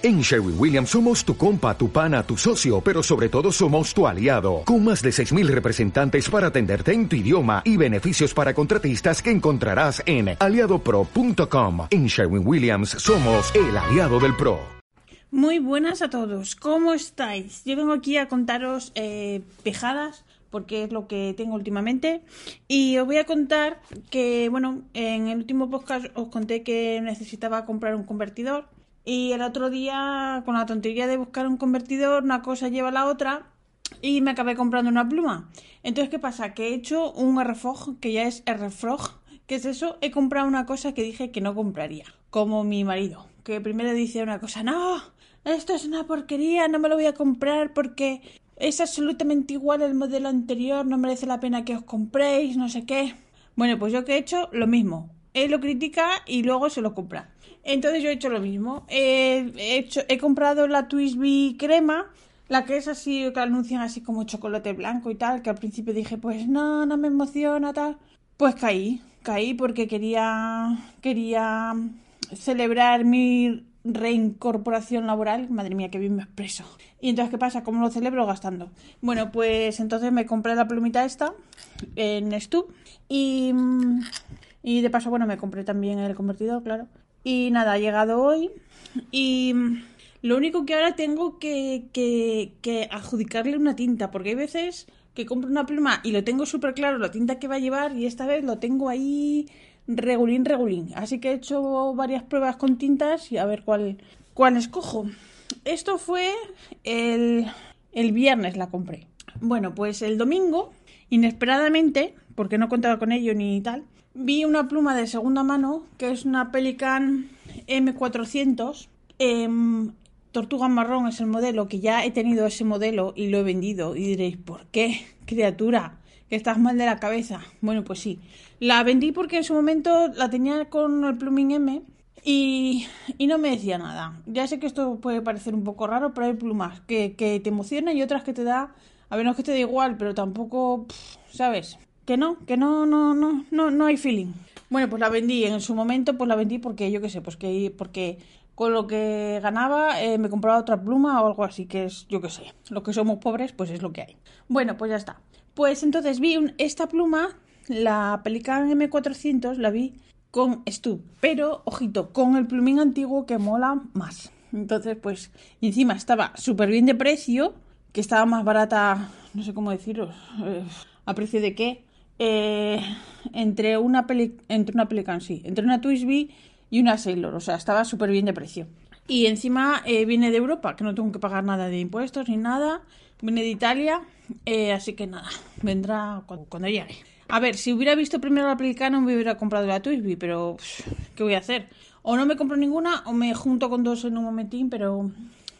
En Sherwin Williams somos tu compa, tu pana, tu socio, pero sobre todo somos tu aliado, con más de 6.000 representantes para atenderte en tu idioma y beneficios para contratistas que encontrarás en aliadopro.com. En Sherwin Williams somos el aliado del PRO. Muy buenas a todos, ¿cómo estáis? Yo vengo aquí a contaros eh, pejadas porque es lo que tengo últimamente. Y os voy a contar que, bueno, en el último podcast os conté que necesitaba comprar un convertidor y el otro día, con la tontería de buscar un convertidor, una cosa lleva la otra y me acabé comprando una pluma. Entonces, ¿qué pasa? Que he hecho un RFOG, que ya es RFROG. ¿Qué es eso? He comprado una cosa que dije que no compraría, como mi marido, que primero dice una cosa, no, esto es una porquería, no me lo voy a comprar porque es absolutamente igual al modelo anterior, no merece la pena que os compréis, no sé qué. Bueno, pues yo que he hecho lo mismo. Él lo critica y luego se lo compra. Entonces yo he hecho lo mismo. he, hecho, he comprado la Twisby crema, la que es así, que anuncian así como chocolate blanco y tal, que al principio dije, pues no, no me emociona, tal. Pues caí, caí porque quería, quería celebrar mi reincorporación laboral. Madre mía, que bien me expreso. Y entonces, ¿qué pasa? ¿Cómo lo celebro? Gastando. Bueno, pues entonces me compré la plumita esta en Stu y, y de paso, bueno, me compré también el convertidor, claro. Y nada, ha llegado hoy. Y lo único que ahora tengo que, que, adjudicarle una tinta, porque hay veces que compro una pluma y lo tengo súper claro la tinta que va a llevar y esta vez lo tengo ahí regulín, regulín. Así que he hecho varias pruebas con tintas y a ver cuál, cuál escojo. Esto fue el, el viernes la compré. Bueno, pues el domingo, inesperadamente, porque no contaba con ello ni tal, vi una pluma de segunda mano, que es una Pelican M400. Em, tortuga marrón es el modelo, que ya he tenido ese modelo y lo he vendido. Y diréis, ¿por qué, criatura? Que estás mal de la cabeza. Bueno, pues sí. La vendí porque en su momento la tenía con el pluming M y, no me decía nada. Ya sé que esto puede parecer un poco raro, pero hay plumas que, que te emocionan y otras que te da... A ver, no es que te da igual, pero tampoco... ¿Sabes? Que no, que no, no, no, no, no hay feeling. Bueno, pues la vendí en su momento, pues la vendí porque yo qué sé, pues que porque con lo que ganaba eh, me compraba otra pluma o algo así, que es, yo qué sé, los que somos pobres, pues es lo que hay. Bueno, pues ya está. Pues entonces vi esta pluma, la Pelican M400, la vi con Stu, pero ojito, con el plumín antiguo que mola más. Entonces, pues, encima estaba súper bien de precio, que estaba más barata, no sé cómo deciros, eh, a precio de qué, eh, entre una peli entre una Pelican, sí, entre una Twisby y una Sailor, o sea, estaba súper bien de precio. Y encima eh, viene de Europa, que no tengo que pagar nada de impuestos ni nada, viene de Italia, eh, así que nada, vendrá cuando, llegue. A ver, si hubiera visto primero la Pelican no me hubiera comprado la Twisby, pero ¿qué voy a hacer? O no me compro ninguna o me junto con dos en un momentín, pero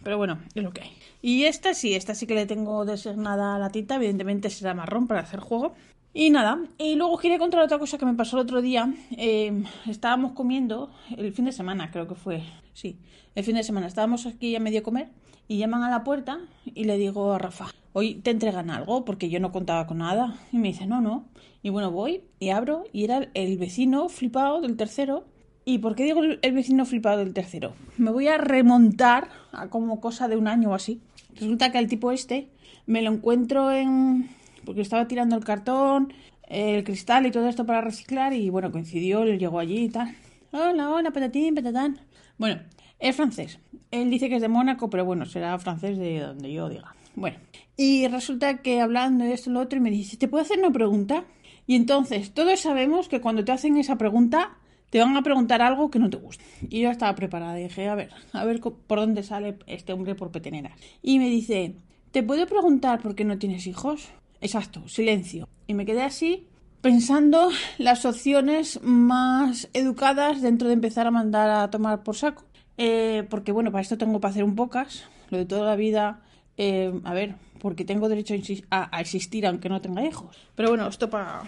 pero bueno, es lo que hay. Y esta sí, esta sí que le tengo designada a la tinta, evidentemente será marrón para hacer juego. Y nada, y luego quería contar otra cosa que me pasó el otro día. Eh, estábamos comiendo, el fin de semana creo que fue, sí, el fin de semana. Estábamos aquí a medio comer y llaman a la puerta y le digo a Rafa, hoy te entregan algo porque yo no contaba con nada. Y me dice, no, no. Y bueno, voy y abro y era el vecino flipado del tercero. ¿Y por qué digo el vecino flipado del tercero? Me voy a remontar a como cosa de un año o así. Resulta que el tipo este me lo encuentro en, porque estaba tirando el cartón, el cristal y todo esto para reciclar y bueno, coincidió, él llegó allí y tal. Hola, hola, patatín, patatán. Bueno, es francés. Él dice que es de Mónaco, pero bueno, será francés de donde yo diga. Bueno, y resulta que hablando de esto y lo otro, y me dice, ¿te puedo hacer una pregunta? Y entonces, todos sabemos que cuando te hacen esa pregunta, te van a preguntar algo que no te gusta. Y yo estaba preparada, y dije, a ver, a ver por dónde sale este hombre por petenera. Y me dice, ¿te puedo preguntar por qué no tienes hijos? Exacto, silencio. Y me quedé así pensando las opciones más educadas dentro de empezar a mandar a tomar por saco. Eh, porque bueno, para esto tengo que hacer un pocas, lo de toda la vida, eh, a ver, porque tengo derecho a, existir aunque no tenga hijos. Pero bueno, esto para...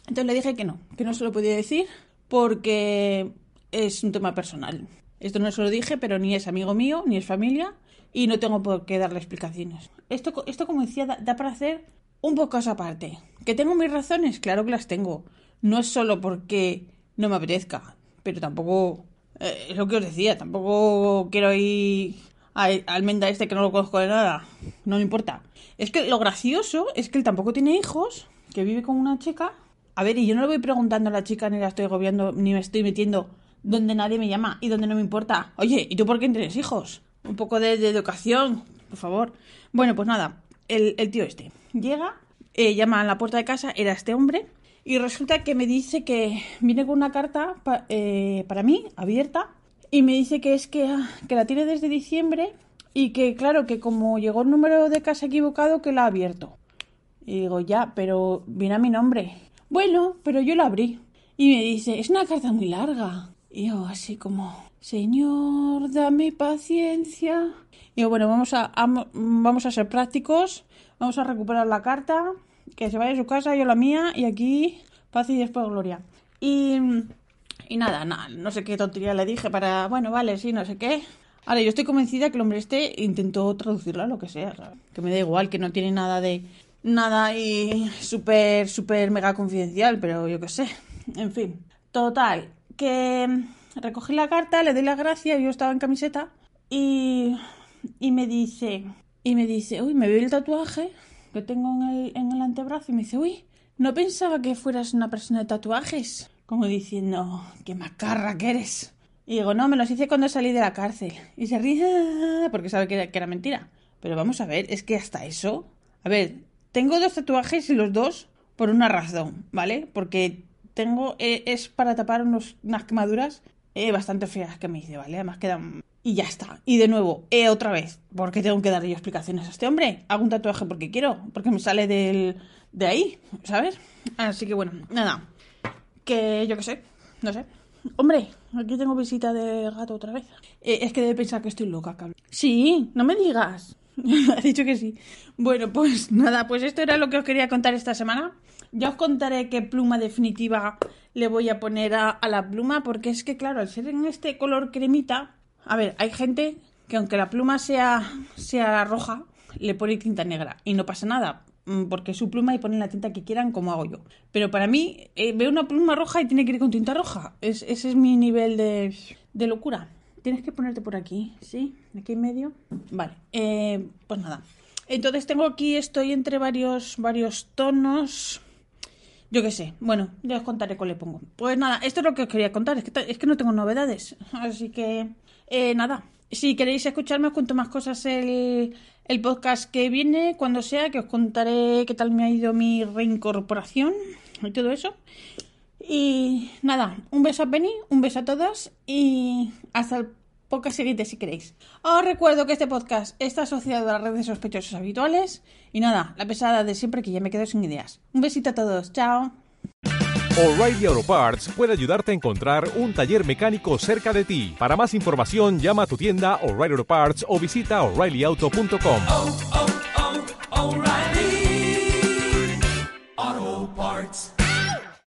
Entonces le dije que no, que no se lo podía decir porque es un tema personal. Esto no se lo dije, pero ni es amigo mío, ni es familia, y no tengo por qué darle explicaciones. Esto, esto como decía, da, para hacer un poco esa parte. ¿Que tengo mis razones? Claro que las tengo. No es solo porque no me apetezca, pero tampoco Eh, es lo que os decía, tampoco quiero ir al menda este que no lo conozco de nada. No me importa. Es que lo gracioso es que él tampoco tiene hijos, que vive con una chica. A ver, y yo no le voy preguntando a la chica, ni la estoy agobiando, ni me estoy metiendo donde nadie me llama y donde no me importa. Oye, ¿y tú por qué tienes hijos? Un poco de, educación, por favor. Bueno, pues nada, el, tío este llega, eh, llama a la puerta de casa, era este hombre, y resulta que me dice que viene con una carta eh, para mí, abierta, y me dice que es que, que la tiene desde diciembre y que, claro, que como llegó el número de casa equivocado, que la ha abierto. Y digo, ya, pero viene a mi nombre. Bueno, pero yo la abrí. Y me dice, es una carta muy larga. Y yo así como, Señor, dame paciencia. Y yo, bueno, vamos a, vamos a ser prácticos. Vamos a recuperar la carta que se vaya a su casa, yo la mía, y aquí paz y después gloria. Y, y nada, nada, no sé qué tontería le dije para, bueno, vale, sí, no sé qué. Ahora, yo estoy convencida que el hombre este intentó traducirla a lo que sea, que me da igual, que no tiene nada de, nada y súper, súper mega confidencial, pero yo qué sé. En fin, total, que recogí la carta, le doy la gracia, yo estaba en camiseta y, y me dice, y me dice, uy, me veo el tatuaje que tengo en el, en el antebrazo y me dice, uy, no pensaba que fueras una persona de tatuajes. Como diciendo, qué macarra que eres. Y digo, no, me los hice cuando salí de la cárcel. Y se ríe porque sabe que que era mentira. Pero vamos a ver, es que hasta eso. A ver, tengo dos tatuajes y los dos por una razón, ¿vale? Porque tengo. Eh, es para tapar unos, unas quemaduras eh, bastante feas que me hice, ¿vale? Además quedan y ya está. Y de nuevo, eh, otra vez, ¿por qué tengo que darle explicaciones a este hombre? Hago un tatuaje porque quiero, porque me sale del, de ahí, ¿sabes? Así que bueno, nada. Que yo qué sé, no sé. Hombre, aquí tengo visita de gato otra vez. Eh, es que debe pensar que estoy loca, cabrón. Sí, no me digas. ha dicho que sí. Bueno, pues nada, pues esto era lo que os quería contar esta semana. Ya os contaré qué pluma definitiva le voy a poner a, la pluma, porque es que, claro, al ser en este color cremita, a ver, hay gente que aunque la pluma sea, sea roja, le pone tinta negra y no pasa nada, mm, porque es su pluma y ponen la tinta que quieran como hago yo. Pero para mí, eh, veo una pluma roja y tiene que ir con tinta roja. ese es mi nivel de, de, locura. Tienes que ponerte por aquí, ¿sí? Aquí en medio. Vale, eh, pues nada. Entonces tengo aquí, estoy entre varios, varios tonos. Yo qué sé. Bueno, ya os contaré cuál le pongo. Pues nada, esto es lo que os quería contar. Es que, es que no tengo novedades. Así que eh, nada, si queréis escucharme, os cuento más cosas el, el podcast que viene, cuando sea, que os contaré qué tal me ha ido mi reincorporación y todo eso. Y nada, un beso a Penny, un beso a todos y hasta el podcast siguiente si queréis. Os recuerdo que este podcast está asociado a las redes sospechosos habituales y nada, la pesada de siempre que ya me quedo sin ideas. Un besito a todos, chao. O'Reilly Auto Parts puede ayudarte a encontrar un taller mecánico cerca de ti. Para más información, llama a tu tienda O'Reilly Auto Parts o visita oreillyauto.com.